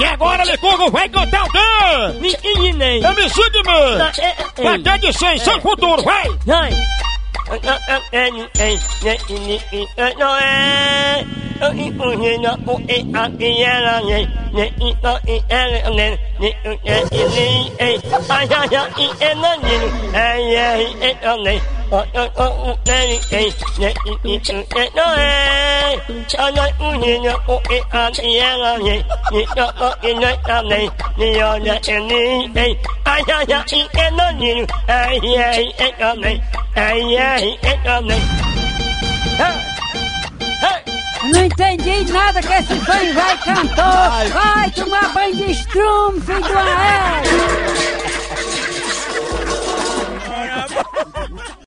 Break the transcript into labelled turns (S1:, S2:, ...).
S1: E agora, Licurgo, vai cantar o quê? Eu me siga, me! Vai ter de 100, sem futuro, vai!
S2: Vai.
S3: Não entendi nada que esse banho vai cantor. Vai tomar banho de estrume, filho de uma.